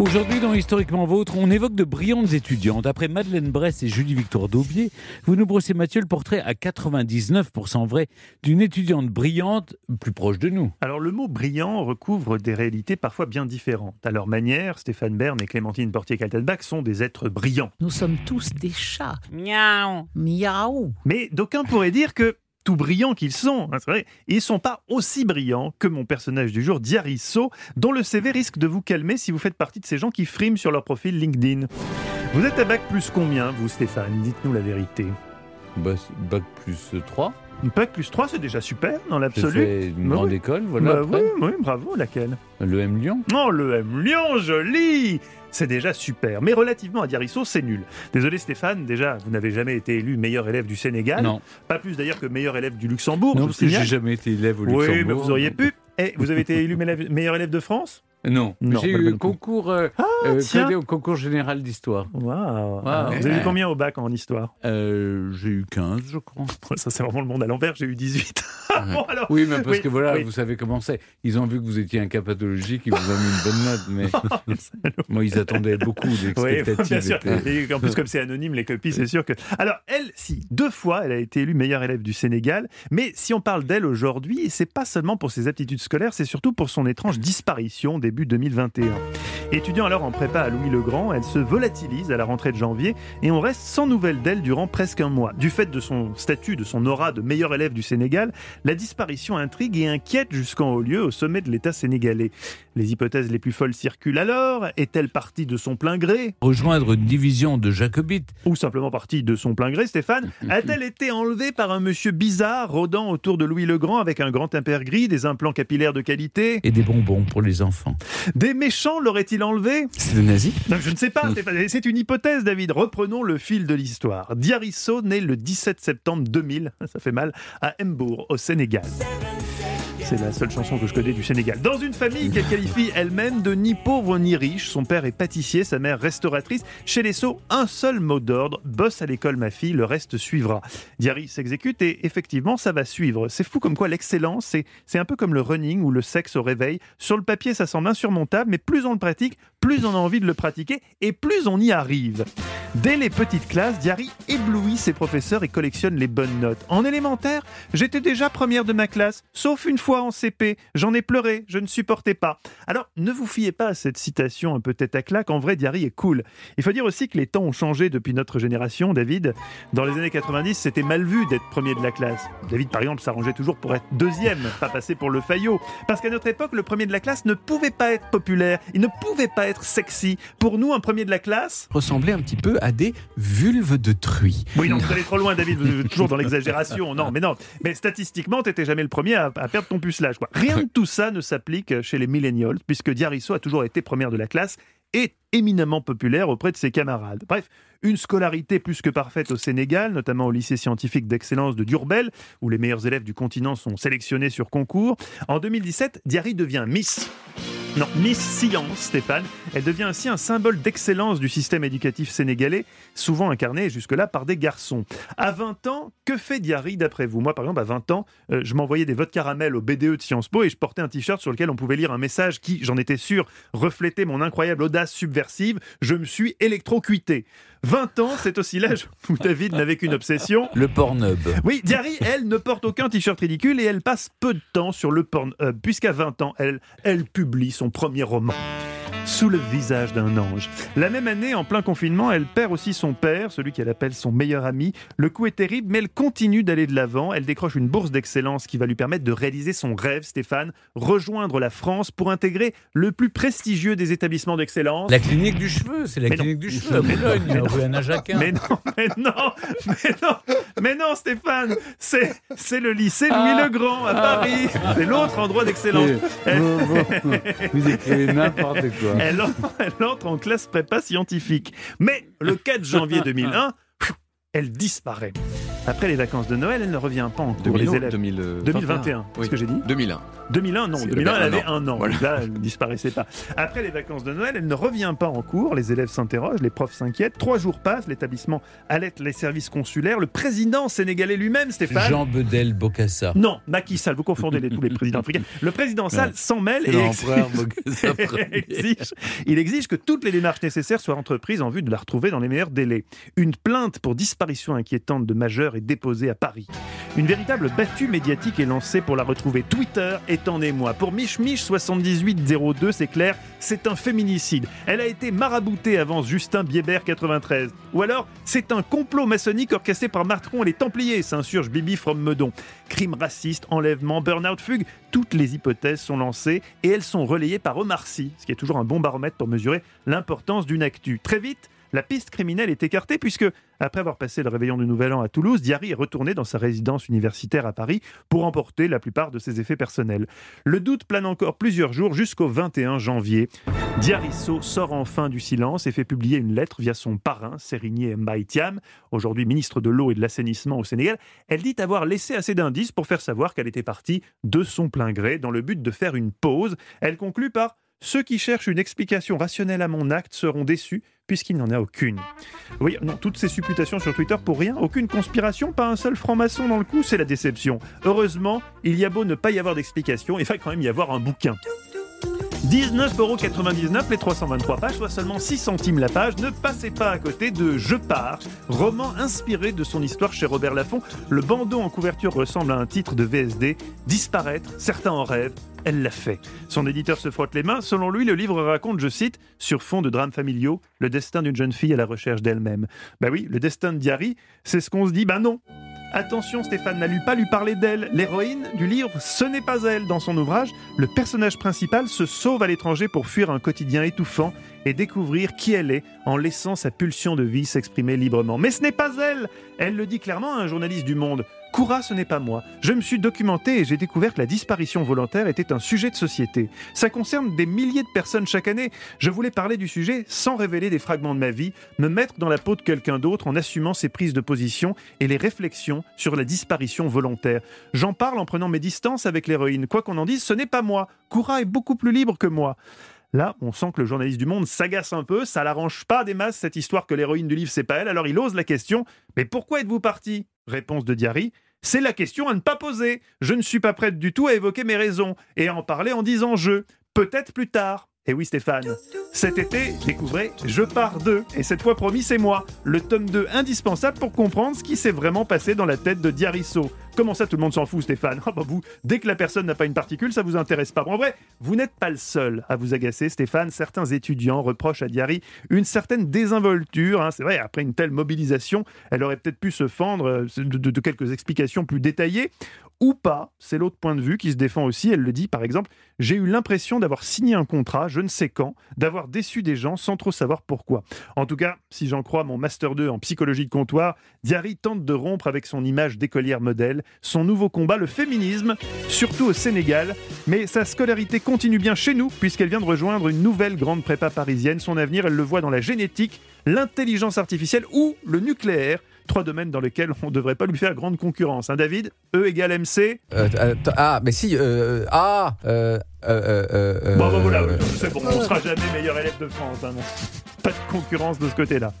Aujourd'hui, dans Historiquement Vôtre, on évoque de brillantes étudiantes. Après Madeleine Bress et Julie-Victoire Daubier, vous nous brossez, Mathieu, le portrait à 99% vrai d'une étudiante brillante plus proche de nous. Alors, le mot brillant recouvre des réalités parfois bien différentes. À leur manière, Stéphane Bern et Clémentine Portier-Kaltenbach sont des êtres brillants. Nous sommes tous des chats. Miaou Miaou. Mais d'aucuns pourraient dire que tout brillants qu'ils sont, hein, c'est vrai, ils sont pas aussi brillants que mon personnage du jour, Diarisso, dont le CV risque de vous calmer si vous faites partie de ces gens qui friment sur leur profil LinkedIn. Vous êtes à bac plus combien, vous Stéphane? Dites-nous la vérité. Bac plus 3. Bac plus 3, c'est déjà super dans l'absolu. une Bah grande oui. école, voilà. Bah après. oui, oui, bravo, laquelle? Le M Lyon. Oh, le M Lyon, joli C'est déjà super. Mais relativement à Diarisso, c'est nul. Désolé Stéphane, déjà, vous n'avez jamais été élu meilleur élève du Sénégal. Non, Pas plus d'ailleurs que meilleur élève du Luxembourg. non je parce que j'ai jamais été élève au Luxembourg. Oui, mais vous auriez pu. Et vous avez été élu meilleur élève de France? Non, Non, j'ai le eu coup. concours, euh, Ah, euh, tiens. au concours général d'histoire. Waouh Waouh. Vous avez eu combien au bac en histoire? Euh, j'ai eu 15, je crois. Ça, c'est vraiment le monde à l'envers. J'ai eu 18. bon, alors. Oui, mais parce Oui, que voilà, oui. vous savez comment c'est. Ils ont vu que vous étiez un cas pathologique, ils vous ont mis une bonne note, mais moi, ils attendaient beaucoup, Oui, l'expectative bien sûr. Et en plus, comme c'est anonyme, les copies, c'est sûr que. Alors, elle, si, deux fois, elle a été élue meilleure élève du Sénégal. Mais si on parle d'elle aujourd'hui, c'est pas seulement pour ses aptitudes scolaires, c'est surtout pour son étrange disparition début 2021. Étudiant alors en prépa à Louis-le-Grand, elle se volatilise à la rentrée de janvier et on reste sans nouvelles d'elle durant presque un mois. Du fait de son statut, de son aura de meilleure élève du Sénégal, la disparition intrigue et inquiète jusqu'en haut lieu au sommet de l'État sénégalais. Les hypothèses les plus folles circulent alors. Est-elle partie de son plein gré? Rejoindre une division de jacobites. ou simplement partie de son plein gré, Stéphane, a-t-elle été enlevée par un monsieur bizarre rôdant autour de Louis le Grand avec un grand impair gris, des implants capillaires de qualité? Et des bonbons pour les enfants. Des méchants l'auraient-ils enlevé C'est des nazis? Non, Je ne sais pas, c'est une hypothèse, David. Reprenons le fil de l'histoire. Diarisso naît le 17 septembre 2000, ça fait mal, à Mbour, au Sénégal. C'est la seule chanson que je connais du Sénégal. Dans une famille qu'elle qualifie elle-même de ni pauvre ni riche, son père est pâtissier, sa mère restauratrice. Chez les Sceaux, un seul mot d'ordre bosse à l'école, ma fille, le reste suivra. Diary s'exécute et effectivement, ça va suivre. C'est fou comme quoi l'excellence, c'est, c'est un peu comme le running ou le sexe au réveil. Sur le papier, ça semble insurmontable, mais plus on le pratique, plus on a envie de le pratiquer et plus on y arrive. Dès les petites classes, Diary éblouit ses professeurs et collectionne les bonnes notes. En élémentaire, j'étais déjà première de ma classe, sauf une fois en CP. J'en ai pleuré, je ne supportais pas. Alors, ne vous fiez pas à cette citation un peu tête à claque. En vrai, Diary est cool. Il faut dire aussi que les temps ont changé depuis notre génération, David. Dans les années 90, c'était mal vu d'être premier de la classe. David, par exemple, s'arrangeait toujours pour être deuxième, pas passer pour le faillot. Parce qu'à notre époque, le premier de la classe ne pouvait pas être populaire, il ne pouvait pas être sexy. Pour nous, un premier de la classe, ressemblait un petit peu à des vulves de truie. Oui, non, vous allez trop loin, David. Vous êtes toujours dans l'exagération. Non, mais non. Mais statistiquement, t'étais jamais le premier à, à perdre ton pucelage. Quoi. Rien de tout ça ne s'applique chez les millennials, puisque Diarisso a toujours été première de la classe et éminemment populaire auprès de ses camarades. Bref, une scolarité plus que parfaite au Sénégal, notamment au lycée scientifique d'excellence de Durbel, où les meilleurs élèves du continent sont sélectionnés sur concours. En 2017, Diary devient Miss. Non, Miss Science, Stéphane. Elle devient ainsi un symbole d'excellence du système éducatif sénégalais, souvent incarné jusque-là par des garçons. À 20 ans, que fait Diary d'après vous? Moi, par exemple, à 20 ans, euh, je m'envoyais des votes caramel au BDE de Sciences Po et je portais un t-shirt sur lequel on pouvait lire un message qui, j'en étais sûr, reflétait mon incroyable audace subversive. Je me suis électrocuté. 20 ans, c'est aussi l'âge où David n'avait qu'une obsession. Le Pornhub. Oui, Diary, elle, ne porte aucun t-shirt ridicule et elle passe peu de temps sur le Pornhub, puisqu'à 20 ans, elle, elle publie son premier roman. Sous le visage d'un ange. La même année, en plein confinement, elle perd aussi son père, celui qu'elle appelle son meilleur ami. Le coup est terrible, mais elle continue d'aller de l'avant. Elle décroche une bourse d'excellence qui va lui permettre de réaliser son rêve, Stéphane, rejoindre la France pour intégrer le plus prestigieux des établissements d'excellence. La clinique du cheveu, c'est la Mais non. clinique du cheveu à Boulogne, rue Anna Jacquin. Mais non, mais non, mais non, mais non, Stéphane, c'est c'est le lycée Ah. Louis le Grand à Paris. C'est l'autre endroit d'excellence. Elle, Vous, vous- vous écrivez n'importe quoi. Elle en- elle entre en classe prépa scientifique. Mais le 4 janvier 2001, elle disparaît. Après les vacances de Noël, elle ne revient pas en cours. les 2000, élèves. 2000, 2021, c'est oui. ce que j'ai dit 2001. 2001, non, C'est 2001, elle avait un an. Voilà. Là, elle ne disparaissait pas. Après les vacances de Noël, elle ne revient pas en cours. Les élèves s'interrogent, les profs s'inquiètent. Trois jours passent, l'établissement alerte les services consulaires. Le président sénégalais lui-même, Stéphane. Jean Bedel Bokassa. Non, Macky Sall, vous confondez les, tous les présidents africains. Le président Sall s'en mêle et exige- il exige que toutes les démarches nécessaires soient entreprises en vue de la retrouver dans les meilleurs délais. Une plainte pour disparition inquiétante de majeurs est déposée à Paris. Une véritable battue médiatique est lancée pour la retrouver. Twitter est en émoi. Pour Mich Mich 7802, c'est clair, c'est un féminicide. Elle a été maraboutée avant Justin Bieber 93. Ou alors, c'est un complot maçonnique orchestré par Macron et les Templiers, s'insurge Bibi from Meudon. Crime raciste, enlèvement, burn-out, fugue, toutes les hypothèses sont lancées et elles sont relayées par Omar Sy, ce qui est toujours un bon baromètre pour mesurer l'importance d'une actu. Très vite, la piste criminelle est écartée puisque, après avoir passé le réveillon du Nouvel An à Toulouse, Diary est retourné dans sa résidence universitaire à Paris pour emporter la plupart de ses effets personnels. Le doute plane encore plusieurs jours jusqu'au 21 janvier. Diarisso sort enfin du silence et fait publier une lettre via son parrain, Sérigné Mbaye Thiam, aujourd'hui ministre de l'eau et de l'assainissement au Sénégal. Elle dit avoir laissé assez d'indices pour faire savoir qu'elle était partie de son plein gré dans le but de faire une pause. Elle conclut par ceux qui cherchent une explication rationnelle à mon acte seront déçus puisqu'il n'en a aucune. Oui, non, toutes ces supputations sur Twitter pour rien, aucune conspiration, pas un seul franc-maçon dans le coup, c'est la déception. Heureusement, il y a beau ne pas y avoir d'explication, il va quand même y avoir un bouquin. 19,99€ les 323 pages, soit seulement 6 centimes la page. Ne passez pas à côté de Je pars, roman inspiré de son histoire chez Robert Laffont. Le bandeau en couverture ressemble à un titre de VSD. Disparaître, certains en rêvent. Elle l'a fait. Son éditeur se frotte les mains. Selon lui, le livre raconte, je cite, sur fond de drames familiaux, le destin d'une jeune fille à la recherche d'elle-même. Bah oui, le destin de Diary, c'est ce qu'on se dit, bah non. Attention, Stéphane n'a pas lui parler d'elle. L'héroïne du livre, ce n'est pas elle. Dans son ouvrage, le personnage principal se sauve à l'étranger pour fuir un quotidien étouffant et découvrir qui elle est en laissant sa pulsion de vie s'exprimer librement. Mais ce n'est pas elle Elle le dit clairement à un journaliste du Monde. Koura, ce n'est pas moi. Je me suis documenté et j'ai découvert que la disparition volontaire était un sujet de société. Ça concerne des milliers de personnes chaque année. Je voulais parler du sujet sans révéler des fragments de ma vie, me mettre dans la peau de quelqu'un d'autre en assumant ses prises de position et les réflexions sur la disparition volontaire. J'en parle en prenant mes distances avec l'héroïne. Quoi qu'on en dise, ce n'est pas moi. Koura est beaucoup plus libre que moi. Là, on sent que le journaliste du Monde s'agace un peu, ça l'arrange pas des masses cette histoire que l'héroïne du livre c'est pas elle, alors il ose la question Mais pourquoi êtes-vous parti? Réponse de Diary C'est la question à ne pas poser. Je ne suis pas prête du tout à évoquer mes raisons et à en parler en disant je. Peut-être plus tard. Et oui Stéphane, cet été, découvrez Je pars 2, et cette fois promis c'est moi, le tome 2 indispensable pour comprendre ce qui s'est vraiment passé dans la tête de Diarisso. Comment ça tout le monde s'en fout Stéphane? Ah bah vous, dès que la personne n'a pas une particule, ça vous intéresse pas. Bon, en vrai, vous n'êtes pas le seul à vous agacer Stéphane, certains étudiants reprochent à Diary une certaine désinvolture, hein. c'est vrai, après une telle mobilisation, elle aurait peut-être pu se fendre euh, de, de- de quelques explications plus détaillées, ou pas, c'est l'autre point de vue qui se défend aussi, elle le dit par exemple, j'ai eu l'impression d'avoir signé un contrat, je ne sais quand, d'avoir déçu des gens sans trop savoir pourquoi. En tout cas, si j'en crois mon Master 2 en psychologie de comptoir, Diary tente de rompre avec son image d'écolière modèle, son nouveau combat, le féminisme, surtout au Sénégal. Mais sa scolarité continue bien chez nous, puisqu'elle vient de rejoindre une nouvelle grande prépa parisienne. Son avenir, elle le voit dans la génétique, l'intelligence artificielle ou le nucléaire. Trois domaines dans lesquels on ne devrait pas lui faire grande concurrence. Hein, David E égale MC. Euh, attends, ah, mais si. euh, ah euh, euh, euh, euh, Bon, voilà, euh, c'est bon, on sera jamais meilleur élève de France. hein. Pas de concurrence de ce côté-là.